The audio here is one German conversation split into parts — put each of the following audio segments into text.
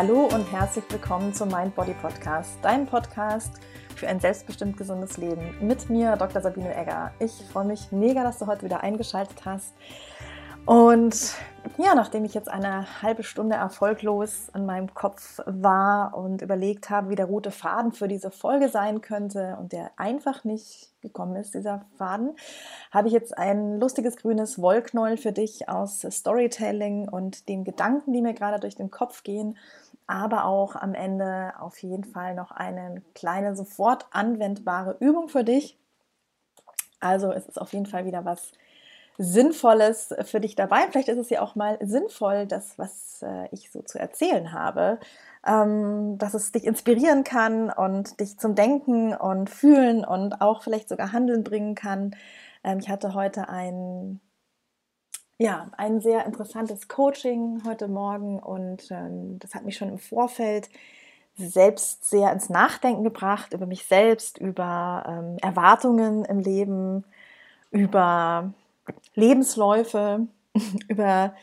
Hallo und herzlich willkommen zum Mind Body Podcast, dein Podcast für ein selbstbestimmt gesundes Leben. Mit mir, Dr. Sabine Egger. Ich freue mich mega, dass du heute wieder eingeschaltet hast. Und ja, nachdem ich jetzt eine halbe Stunde erfolglos in meinem Kopf war und überlegt habe, wie der rote Faden für diese Folge sein könnte und der einfach nicht gekommen ist, dieser Faden, habe ich jetzt ein lustiges grünes Wollknäuel für dich aus Storytelling und den Gedanken, die mir gerade durch den Kopf gehen, aber auch am Ende auf jeden Fall noch eine kleine, sofort anwendbare Übung für dich. Also es ist auf jeden Fall wieder was Sinnvolles für dich dabei. Vielleicht ist es ja auch mal sinnvoll, das, was äh, ich so zu erzählen habe, ähm, dass es dich inspirieren kann und dich zum Denken und Fühlen und auch vielleicht sogar Handeln bringen kann. Ähm, ich hatte heute ein, ja, ein sehr interessantes Coaching heute Morgen und ähm, das hat mich schon im Vorfeld selbst sehr ins Nachdenken gebracht über mich selbst, über ähm, Erwartungen im Leben, über Lebensläufe, über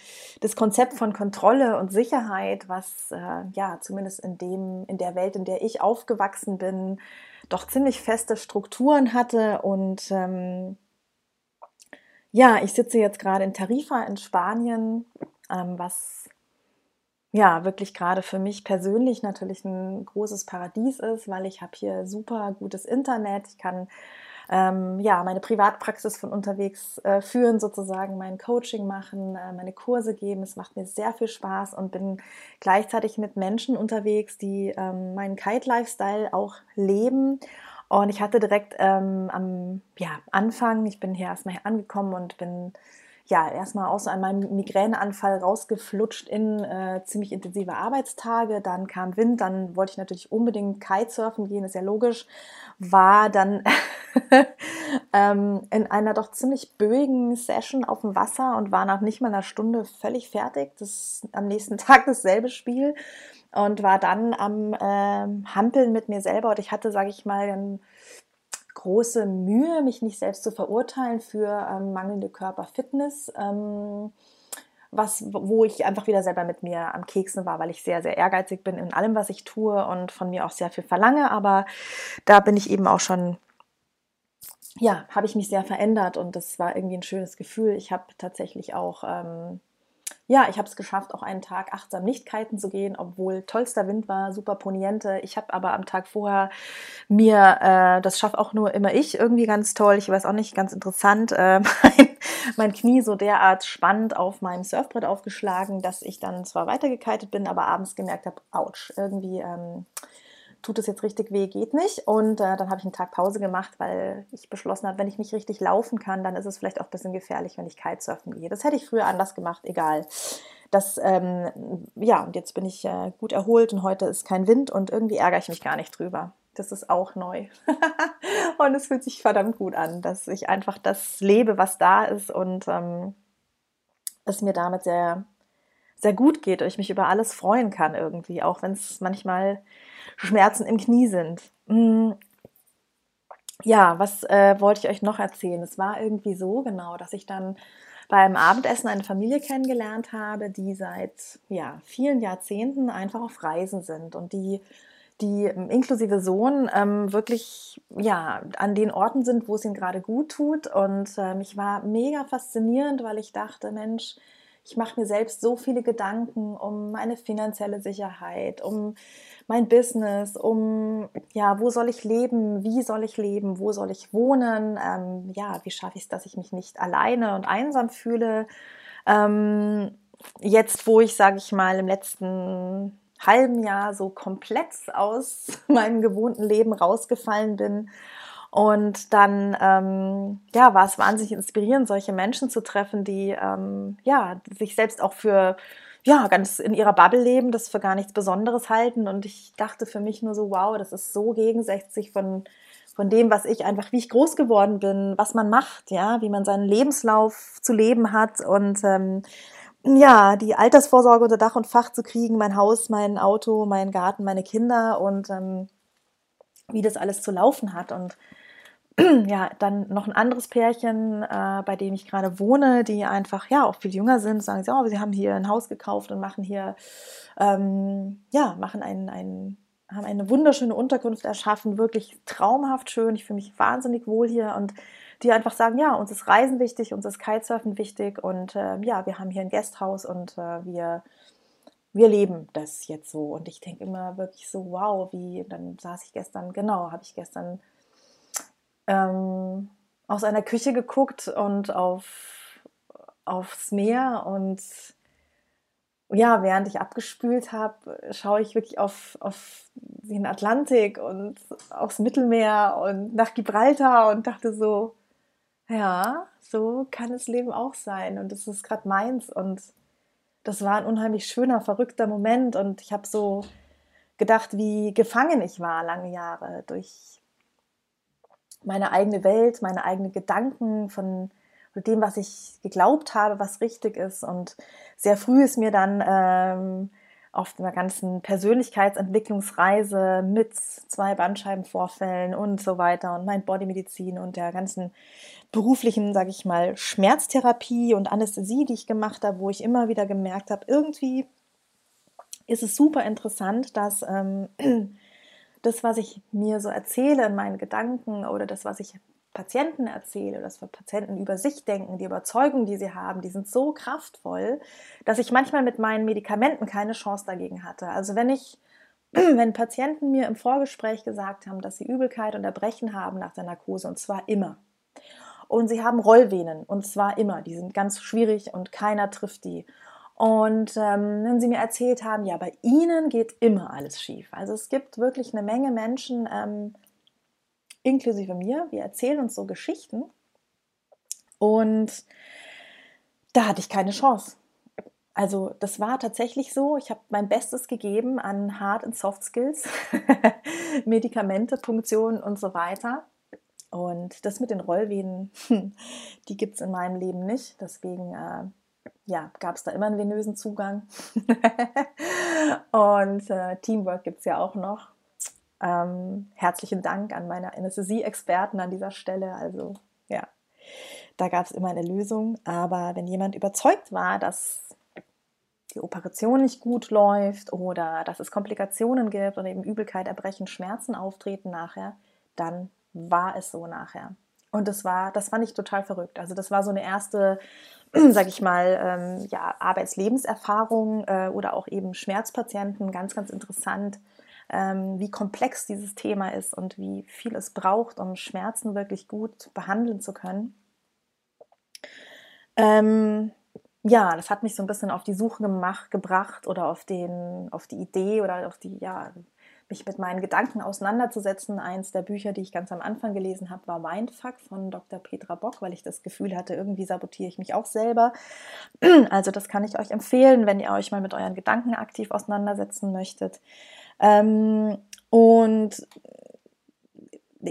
das Konzept von Kontrolle und Sicherheit, was äh, ja zumindest in dem in der Welt, in der ich aufgewachsen bin, doch ziemlich feste Strukturen hatte und ähm, ja, ich sitze jetzt gerade in Tarifa in Spanien, ähm, was ja wirklich gerade für mich persönlich natürlich ein großes Paradies ist, weil ich habe hier super gutes Internet, ich kann ähm, ja, meine Privatpraxis von unterwegs äh, führen, sozusagen mein Coaching machen, äh, meine Kurse geben. Es macht mir sehr viel Spaß und bin gleichzeitig mit Menschen unterwegs, die ähm, meinen Kite-Lifestyle auch leben. Und ich hatte direkt ähm, am ja, Anfang, ich bin hier erstmal hier angekommen und bin ja, erstmal aus meinem Migräneanfall rausgeflutscht in äh, ziemlich intensive Arbeitstage. Dann kam Wind, dann wollte ich natürlich unbedingt Kitesurfen gehen, ist ja logisch. War dann ähm, in einer doch ziemlich böigen Session auf dem Wasser und war nach nicht mal einer Stunde völlig fertig. Das am nächsten Tag dasselbe Spiel und war dann am ähm, Hampeln mit mir selber. Und ich hatte, sage ich mal, ein große Mühe, mich nicht selbst zu verurteilen für ähm, mangelnde Körperfitness. Ähm, was, wo ich einfach wieder selber mit mir am Keksen war, weil ich sehr, sehr ehrgeizig bin in allem, was ich tue und von mir auch sehr viel verlange. Aber da bin ich eben auch schon, ja, habe ich mich sehr verändert und das war irgendwie ein schönes Gefühl. Ich habe tatsächlich auch ähm, ja, ich habe es geschafft, auch einen Tag achtsam nicht kiten zu gehen, obwohl tollster Wind war, super poniente. Ich habe aber am Tag vorher mir, äh, das schaffe auch nur immer ich, irgendwie ganz toll, ich weiß auch nicht, ganz interessant, äh, mein, mein Knie so derart spannend auf meinem Surfbrett aufgeschlagen, dass ich dann zwar weitergekitet bin, aber abends gemerkt habe, ouch, irgendwie... Ähm, tut es jetzt richtig weh, geht nicht. Und äh, dann habe ich einen Tag Pause gemacht, weil ich beschlossen habe, wenn ich nicht richtig laufen kann, dann ist es vielleicht auch ein bisschen gefährlich, wenn ich Kitesurfen gehe. Das hätte ich früher anders gemacht, egal. Das, ähm, ja, und jetzt bin ich äh, gut erholt und heute ist kein Wind und irgendwie ärgere ich mich gar nicht drüber. Das ist auch neu. und es fühlt sich verdammt gut an, dass ich einfach das lebe, was da ist und ähm, es mir damit sehr, sehr gut geht und ich mich über alles freuen kann irgendwie, auch wenn es manchmal Schmerzen im Knie sind. Mm. Ja, was äh, wollte ich euch noch erzählen? Es war irgendwie so genau, dass ich dann beim Abendessen eine Familie kennengelernt habe, die seit ja, vielen Jahrzehnten einfach auf Reisen sind und die die ähm, inklusive Sohn ähm, wirklich ja an den Orten sind, wo es ihnen gerade gut tut. Und ähm, ich war mega faszinierend, weil ich dachte, Mensch, ich mache mir selbst so viele Gedanken um meine finanzielle Sicherheit, um mein Business, um ja, wo soll ich leben, wie soll ich leben, wo soll ich wohnen, ähm, ja, wie schaffe ich es, dass ich mich nicht alleine und einsam fühle. Ähm, jetzt, wo ich, sage ich mal, im letzten halben Jahr so komplett aus meinem gewohnten Leben rausgefallen bin. Und dann ähm, ja, war es wahnsinnig inspirierend, solche Menschen zu treffen, die ähm, ja, sich selbst auch für ja, ganz in ihrer Bubble leben, das für gar nichts Besonderes halten. Und ich dachte für mich nur so, wow, das ist so gegensätzlich von, von dem, was ich einfach, wie ich groß geworden bin, was man macht, ja, wie man seinen Lebenslauf zu leben hat und ähm, ja, die Altersvorsorge unter Dach und Fach zu kriegen, mein Haus, mein Auto, mein Garten, meine Kinder und ähm, wie das alles zu laufen hat. Und ja, dann noch ein anderes Pärchen, äh, bei dem ich gerade wohne, die einfach ja auch viel jünger sind, sagen sie, oh, sie haben hier ein Haus gekauft und machen hier, ähm, ja, machen ein, ein, haben eine wunderschöne Unterkunft erschaffen, wirklich traumhaft schön. Ich fühle mich wahnsinnig wohl hier und die einfach sagen, ja, uns ist Reisen wichtig, uns ist Kitesurfen wichtig und äh, ja, wir haben hier ein Gasthaus und äh, wir, wir leben das jetzt so. Und ich denke immer wirklich so, wow, wie, dann saß ich gestern, genau, habe ich gestern ähm, aus einer Küche geguckt und auf, aufs Meer und ja, während ich abgespült habe, schaue ich wirklich auf, auf den Atlantik und aufs Mittelmeer und nach Gibraltar und dachte so, ja, so kann das Leben auch sein und das ist gerade meins und das war ein unheimlich schöner, verrückter Moment und ich habe so gedacht, wie gefangen ich war lange Jahre durch meine eigene Welt, meine eigenen Gedanken von dem, was ich geglaubt habe, was richtig ist. Und sehr früh ist mir dann ähm, auf einer ganzen Persönlichkeitsentwicklungsreise mit zwei Bandscheibenvorfällen und so weiter und Mind-Body-Medizin und der ganzen beruflichen, sage ich mal, Schmerztherapie und Anästhesie, die ich gemacht habe, wo ich immer wieder gemerkt habe, irgendwie ist es super interessant, dass ähm, das, was ich mir so erzähle in meinen Gedanken oder das, was ich Patienten erzähle, dass wir Patienten über sich denken, die Überzeugungen, die sie haben, die sind so kraftvoll, dass ich manchmal mit meinen Medikamenten keine Chance dagegen hatte. Also wenn ich, wenn Patienten mir im Vorgespräch gesagt haben, dass sie Übelkeit und Erbrechen haben nach der Narkose, und zwar immer, und sie haben Rollvenen, und zwar immer, die sind ganz schwierig und keiner trifft die. Und ähm, wenn sie mir erzählt haben, ja, bei ihnen geht immer alles schief. Also es gibt wirklich eine Menge Menschen, ähm, inklusive mir. Wir erzählen uns so Geschichten. Und da hatte ich keine Chance. Also das war tatsächlich so. Ich habe mein Bestes gegeben an Hard- und Soft Skills, Medikamente, Punktionen und so weiter. Und das mit den Rollvenen, die gibt es in meinem Leben nicht. Deswegen äh, ja, gab es da immer einen venösen Zugang. und äh, Teamwork gibt es ja auch noch. Ähm, herzlichen Dank an meine Anästhesie-Experten an dieser Stelle. Also ja, da gab es immer eine Lösung. Aber wenn jemand überzeugt war, dass die Operation nicht gut läuft oder dass es Komplikationen gibt oder eben Übelkeit, Erbrechen, Schmerzen auftreten nachher, dann war es so nachher. Und das war, das fand ich total verrückt. Also das war so eine erste, sag ich mal, ähm, ja, Arbeitslebenserfahrung äh, oder auch eben Schmerzpatienten, ganz, ganz interessant ähm, wie komplex dieses Thema ist und wie viel es braucht, um Schmerzen wirklich gut behandeln zu können. Ähm, ja, das hat mich so ein bisschen auf die Suche gemacht, gebracht oder auf, den, auf die Idee oder auf die, ja, mich mit meinen Gedanken auseinanderzusetzen. Eins der Bücher, die ich ganz am Anfang gelesen habe, war Mindfuck von Dr. Petra Bock, weil ich das Gefühl hatte, irgendwie sabotiere ich mich auch selber. Also das kann ich euch empfehlen, wenn ihr euch mal mit euren Gedanken aktiv auseinandersetzen möchtet. Ähm, und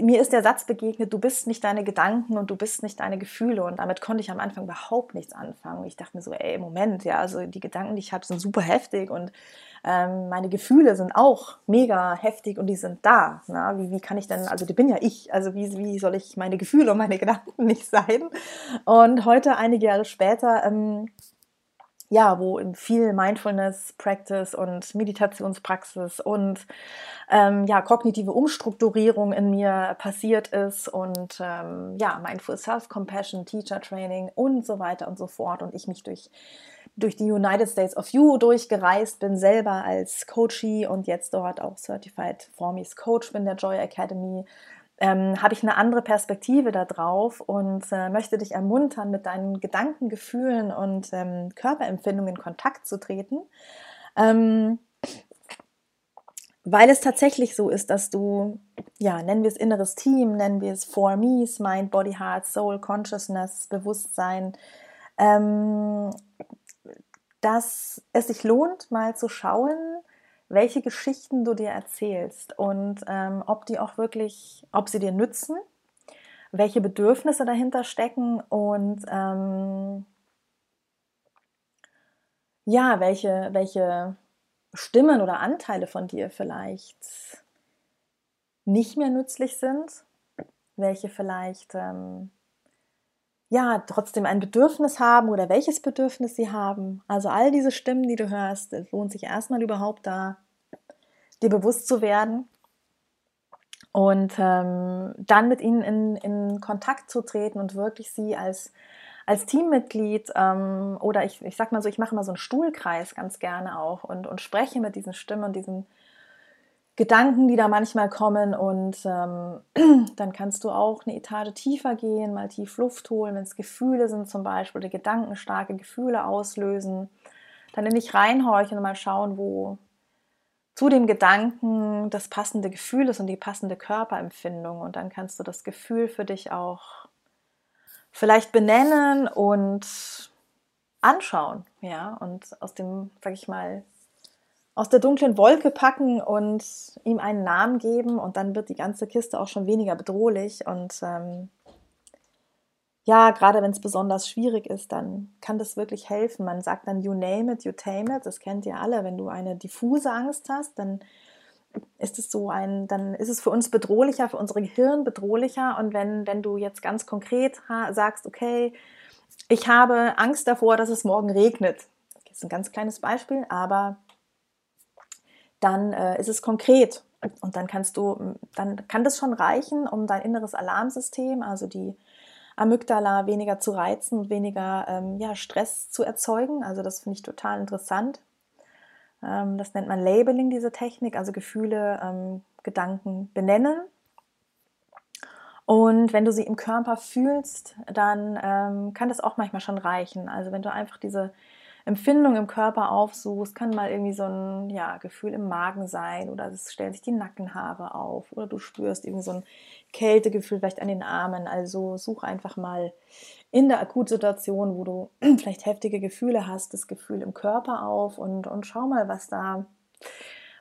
mir ist der Satz begegnet, du bist nicht deine Gedanken und du bist nicht deine Gefühle. Und damit konnte ich am Anfang überhaupt nichts anfangen. Ich dachte mir so, ey, Moment, ja, also die Gedanken, die ich habe, sind super heftig und ähm, meine Gefühle sind auch mega heftig und die sind da. Na? Wie, wie kann ich denn, also die bin ja ich, also wie, wie soll ich meine Gefühle und meine Gedanken nicht sein? Und heute, einige Jahre später, ähm, ja, wo viel Mindfulness Practice und Meditationspraxis und ähm, ja, kognitive Umstrukturierung in mir passiert ist und ähm, ja, Mindful Self-Compassion, Teacher Training und so weiter und so fort und ich mich durch durch die United States of You durchgereist bin, selber als Coachie und jetzt dort auch Certified Formis Coach bin der Joy Academy ähm, habe ich eine andere Perspektive darauf und äh, möchte dich ermuntern, mit deinen Gedanken, Gefühlen und ähm, Körperempfindungen in Kontakt zu treten. Ähm, weil es tatsächlich so ist, dass du, ja, nennen wir es inneres Team, nennen wir es Four Me's, Mind, Body, Heart, Soul, Consciousness, Bewusstsein, ähm, dass es sich lohnt, mal zu schauen, welche Geschichten du dir erzählst und ähm, ob die auch wirklich, ob sie dir nützen, welche Bedürfnisse dahinter stecken und ähm, ja, welche, welche Stimmen oder Anteile von dir vielleicht nicht mehr nützlich sind welche vielleicht ähm, ja trotzdem ein Bedürfnis haben oder welches Bedürfnis sie haben. Also all diese Stimmen, die du hörst, es lohnt sich erstmal überhaupt da dir bewusst zu werden und ähm, dann mit ihnen in, in Kontakt zu treten und wirklich sie als als Teammitglied ähm, oder ich, ich sag mal so, ich mache mal so einen Stuhlkreis ganz gerne auch und, und spreche mit diesen Stimmen und diesen Gedanken, die da manchmal kommen und ähm, dann kannst du auch eine Etage tiefer gehen, mal tief Luft holen, wenn es Gefühle sind zum Beispiel oder gedankenstarke Gefühle auslösen, dann in dich reinhorchen und mal schauen, wo zu dem Gedanken das passende Gefühl ist und die passende Körperempfindung. Und dann kannst du das Gefühl für dich auch vielleicht benennen und anschauen, ja, und aus dem, sag ich mal, aus der dunklen Wolke packen und ihm einen Namen geben und dann wird die ganze Kiste auch schon weniger bedrohlich und ähm, ja, gerade wenn es besonders schwierig ist, dann kann das wirklich helfen. Man sagt dann, you name it, you tame it. Das kennt ihr alle. Wenn du eine diffuse Angst hast, dann ist es so ein, dann ist es für uns bedrohlicher, für unsere Gehirn bedrohlicher. Und wenn, wenn du jetzt ganz konkret sagst, okay, ich habe Angst davor, dass es morgen regnet. Das ist ein ganz kleines Beispiel, aber dann äh, ist es konkret. Und dann kannst du, dann kann das schon reichen, um dein inneres Alarmsystem, also die Amygdala, weniger zu reizen und weniger ähm, ja, Stress zu erzeugen. Also das finde ich total interessant. Ähm, das nennt man Labeling, diese Technik, also Gefühle, ähm, Gedanken benennen. Und wenn du sie im Körper fühlst, dann ähm, kann das auch manchmal schon reichen. Also wenn du einfach diese Empfindung im Körper aufsuchst, kann mal irgendwie so ein ja, Gefühl im Magen sein oder es stellen sich die Nackenhaare auf oder du spürst irgendwie so ein Kältegefühl vielleicht an den Armen. Also such einfach mal in der Akutsituation, wo du vielleicht heftige Gefühle hast, das Gefühl im Körper auf und, und schau mal, was da,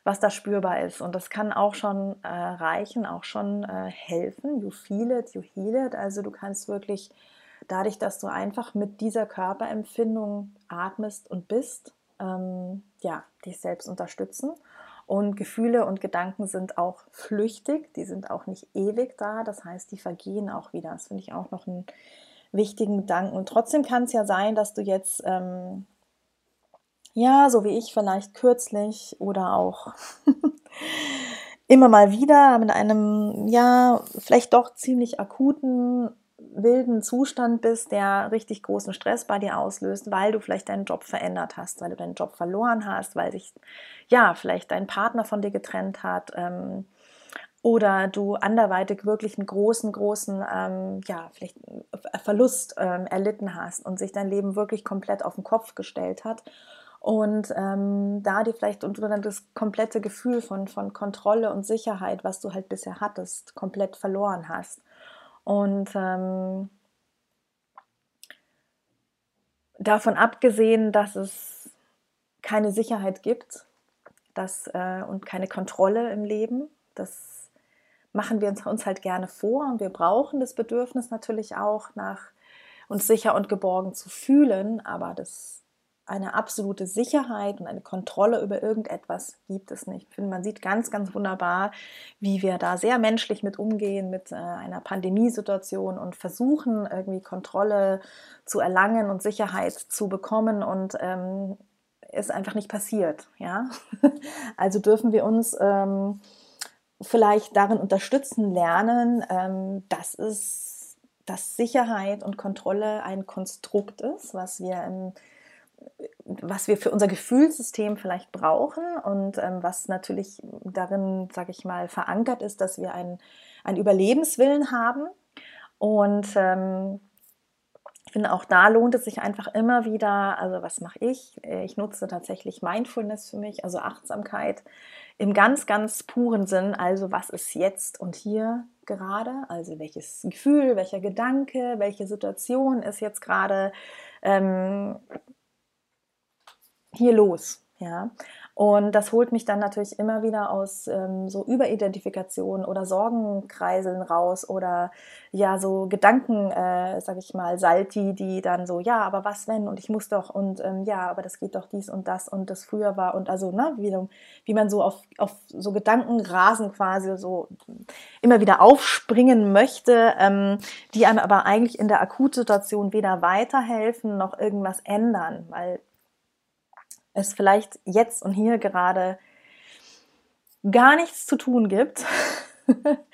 was da spürbar ist. Und das kann auch schon äh, reichen, auch schon äh, helfen. You feel it, you heal it. Also du kannst wirklich dadurch, dass du einfach mit dieser Körperempfindung atmest und bist, ähm, ja, dich selbst unterstützen. Und Gefühle und Gedanken sind auch flüchtig, die sind auch nicht ewig da, das heißt, die vergehen auch wieder. Das finde ich auch noch ein wichtigen Gedanken. Und trotzdem kann es ja sein, dass du jetzt, ähm, ja, so wie ich vielleicht kürzlich oder auch immer mal wieder mit einem, ja, vielleicht doch ziemlich akuten, wilden Zustand bist, der richtig großen Stress bei dir auslöst, weil du vielleicht deinen Job verändert hast, weil du deinen Job verloren hast, weil sich, ja, vielleicht dein Partner von dir getrennt hat, ähm, oder du anderweitig wirklich einen großen, großen, ähm, ja, vielleicht Verlust ähm, erlitten hast und sich dein Leben wirklich komplett auf den Kopf gestellt hat und ähm, da dir vielleicht und du dann das komplette Gefühl von, von Kontrolle und Sicherheit, was du halt bisher hattest, komplett verloren hast. Und ähm, davon abgesehen, dass es keine Sicherheit gibt dass, äh, und keine Kontrolle im Leben, das machen wir uns halt gerne vor. Und wir brauchen das Bedürfnis natürlich auch nach uns sicher und geborgen zu fühlen, aber das eine absolute Sicherheit und eine Kontrolle über irgendetwas gibt es nicht. Ich finde, man sieht ganz, ganz wunderbar, wie wir da sehr menschlich mit umgehen, mit äh, einer Pandemiesituation und versuchen, irgendwie Kontrolle zu erlangen und Sicherheit zu bekommen und ähm, ist einfach nicht passiert. Ja? Also dürfen wir uns ähm, vielleicht darin unterstützen lernen, ähm, dass es, dass Sicherheit und Kontrolle ein Konstrukt ist, was wir im was wir für unser Gefühlssystem vielleicht brauchen und ähm, was natürlich darin, sage ich mal, verankert ist, dass wir einen, Überlebenswillen haben. Und ähm, ich finde, auch da lohnt es sich einfach immer wieder, also was mache ich? Ich nutze tatsächlich Mindfulness für mich, also Achtsamkeit im ganz, ganz puren Sinn, also was ist jetzt und hier gerade, also welches Gefühl, welcher Gedanke, welche Situation ist jetzt gerade ähm, hier los. Ja, Und das holt mich dann natürlich immer wieder aus ähm, so Überidentifikation oder Sorgenkreiseln raus oder ja, so Gedanken, äh, sag ich mal, Salti, die dann so, ja, aber was wenn und ich muss doch und ähm, ja, aber das geht doch dies und das und das früher war und also, ne, wie, wie man so auf, auf so Gedankenrasen quasi so immer wieder aufspringen möchte, ähm, die einem aber eigentlich in der Akutsituation weder weiterhelfen noch irgendwas ändern, weil es vielleicht jetzt und hier gerade gar nichts zu tun gibt.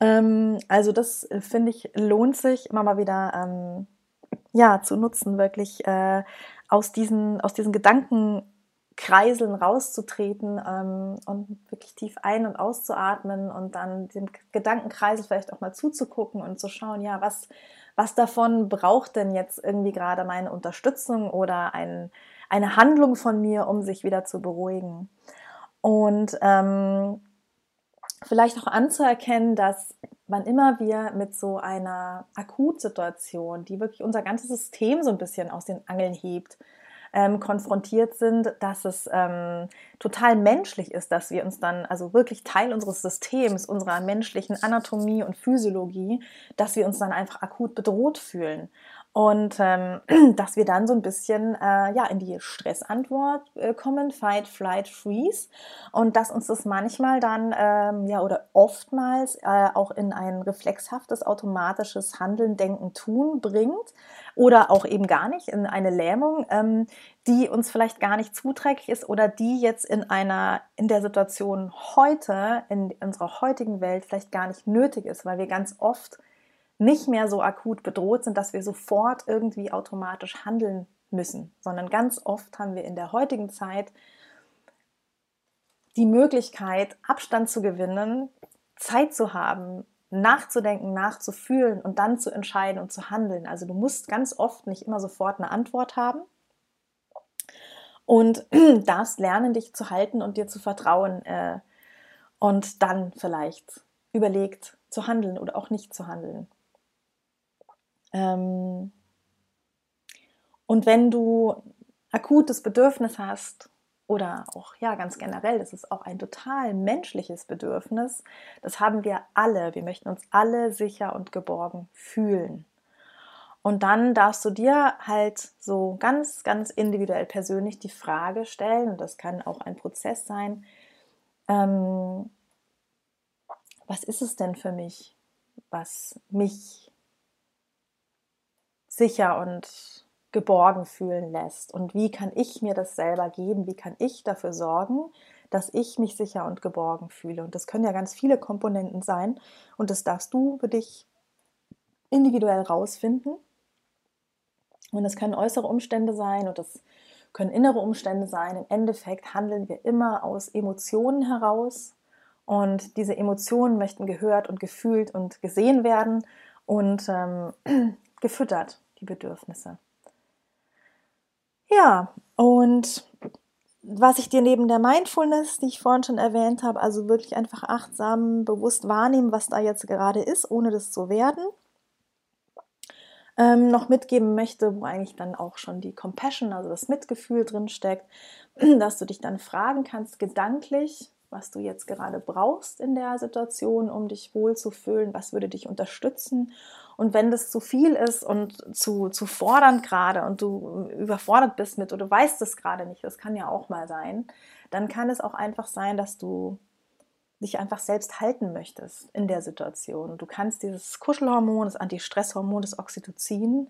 ähm, also das äh, finde ich lohnt sich immer mal wieder ähm, ja zu nutzen, wirklich äh, aus diesen aus diesen Gedankenkreiseln rauszutreten ähm, und wirklich tief ein- und auszuatmen und dann dem Gedankenkreisel vielleicht auch mal zuzugucken und zu schauen, ja, was, was davon braucht denn jetzt irgendwie gerade meine Unterstützung oder ein, eine Handlung von mir, um sich wieder zu beruhigen. Und ähm, vielleicht auch anzuerkennen, dass wann immer wir mit so einer Akutsituation, die wirklich unser ganzes System so ein bisschen aus den Angeln hebt, ähm, konfrontiert sind, dass es ähm, total menschlich ist, dass wir uns dann, also wirklich Teil unseres Systems, unserer menschlichen Anatomie und Physiologie, dass wir uns dann einfach akut bedroht fühlen. Und ähm, dass wir dann so ein bisschen äh, ja, in die Stressantwort äh, kommen, Fight, Flight, Freeze. Und dass uns das manchmal dann ähm, ja oder oftmals äh, auch in ein reflexhaftes, automatisches Handeln, Denken, Tun bringt. Oder auch eben gar nicht in eine Lähmung, ähm, die uns vielleicht gar nicht zuträglich ist oder die jetzt in einer, in der Situation heute, in unserer heutigen Welt vielleicht gar nicht nötig ist, weil wir ganz oft nicht mehr so akut bedroht sind, dass wir sofort irgendwie automatisch handeln müssen, sondern ganz oft haben wir in der heutigen Zeit die Möglichkeit, Abstand zu gewinnen, Zeit zu haben, nachzudenken, nachzufühlen und dann zu entscheiden und zu handeln. Also du musst ganz oft nicht immer sofort eine Antwort haben und darfst lernen, dich zu halten und dir zu vertrauen äh, und dann vielleicht überlegt zu handeln oder auch nicht zu handeln. Ähm, und wenn du akutes Bedürfnis hast oder auch ja ganz generell, das ist auch ein total menschliches Bedürfnis, das haben wir alle. Wir möchten uns alle sicher und geborgen fühlen. Und dann darfst du dir halt so ganz, ganz individuell persönlich die Frage stellen, das kann auch ein Prozess sein, ähm, was ist es denn für mich, was mich sicher und geborgen fühlen lässt. Und wie kann ich mir das selber geben? Wie kann ich dafür sorgen, dass ich mich sicher und geborgen fühle? Und das können ja ganz viele Komponenten sein. Und das darfst du für dich individuell rausfinden. Und das können äußere Umstände sein und das können innere Umstände sein. Im Endeffekt handeln wir immer aus Emotionen heraus. Und diese Emotionen möchten gehört und gefühlt und gesehen werden und ähm, gefüttert die Bedürfnisse. Ja, und was ich dir neben der Mindfulness, die ich vorhin schon erwähnt habe, also wirklich einfach achtsam, bewusst wahrnehmen, was da jetzt gerade ist, ohne das zu werden, ähm, noch mitgeben möchte, wo eigentlich dann auch schon die Compassion, also das Mitgefühl drin steckt, dass du dich dann fragen kannst, gedanklich, was du jetzt gerade brauchst in der Situation, um dich wohlzufühlen, was würde dich unterstützen und wenn das zu viel ist und zu, zu fordernd gerade und du überfordert bist mit oder du weißt es gerade nicht, das kann ja auch mal sein, dann kann es auch einfach sein, dass du dich einfach selbst halten möchtest in der Situation. Du kannst dieses Kuschelhormon, das Antistresshormon, das Oxytocin,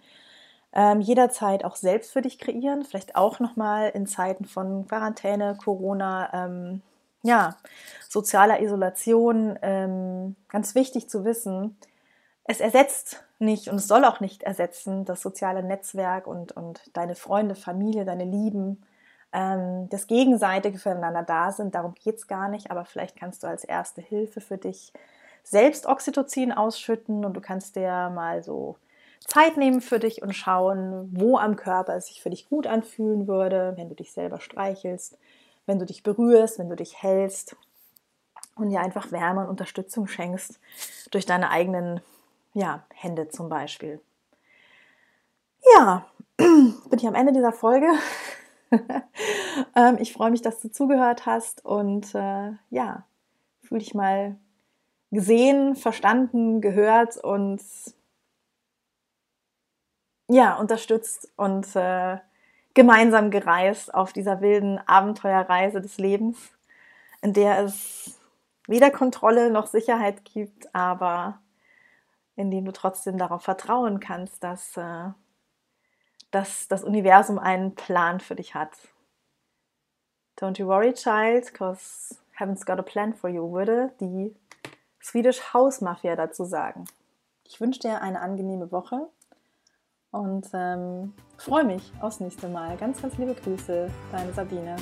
ähm, jederzeit auch selbst für dich kreieren, vielleicht auch nochmal in Zeiten von Quarantäne, Corona, ähm, ja, sozialer Isolation. Ähm, ganz wichtig zu wissen, es ersetzt nicht und es soll auch nicht ersetzen das soziale Netzwerk und, und deine Freunde, Familie, deine Lieben, ähm, das gegenseitige füreinander da sind. Darum geht es gar nicht, aber vielleicht kannst du als erste Hilfe für dich selbst Oxytocin ausschütten und du kannst dir mal so Zeit nehmen für dich und schauen, wo am Körper es sich für dich gut anfühlen würde, wenn du dich selber streichelst, wenn du dich berührst, wenn du dich hältst und dir einfach Wärme und Unterstützung schenkst durch deine eigenen ja, Hände zum Beispiel. Ja, bin ich am Ende dieser Folge. ähm, ich freue mich, dass du zugehört hast und äh, ja, fühl dich mal gesehen, verstanden, gehört und ja, unterstützt und äh, gemeinsam gereist auf dieser wilden Abenteuerreise des Lebens, in der es weder Kontrolle noch Sicherheit gibt, aber in dem du trotzdem darauf vertrauen kannst, dass, äh, dass das Universum einen Plan für dich hat. Don't you worry, child, because heaven's got a plan for you, würde die Swedish House Mafia dazu sagen. Ich wünsche dir eine angenehme Woche und ähm, freue mich aufs nächste Mal. Ganz, ganz liebe Grüße, deine Sabine.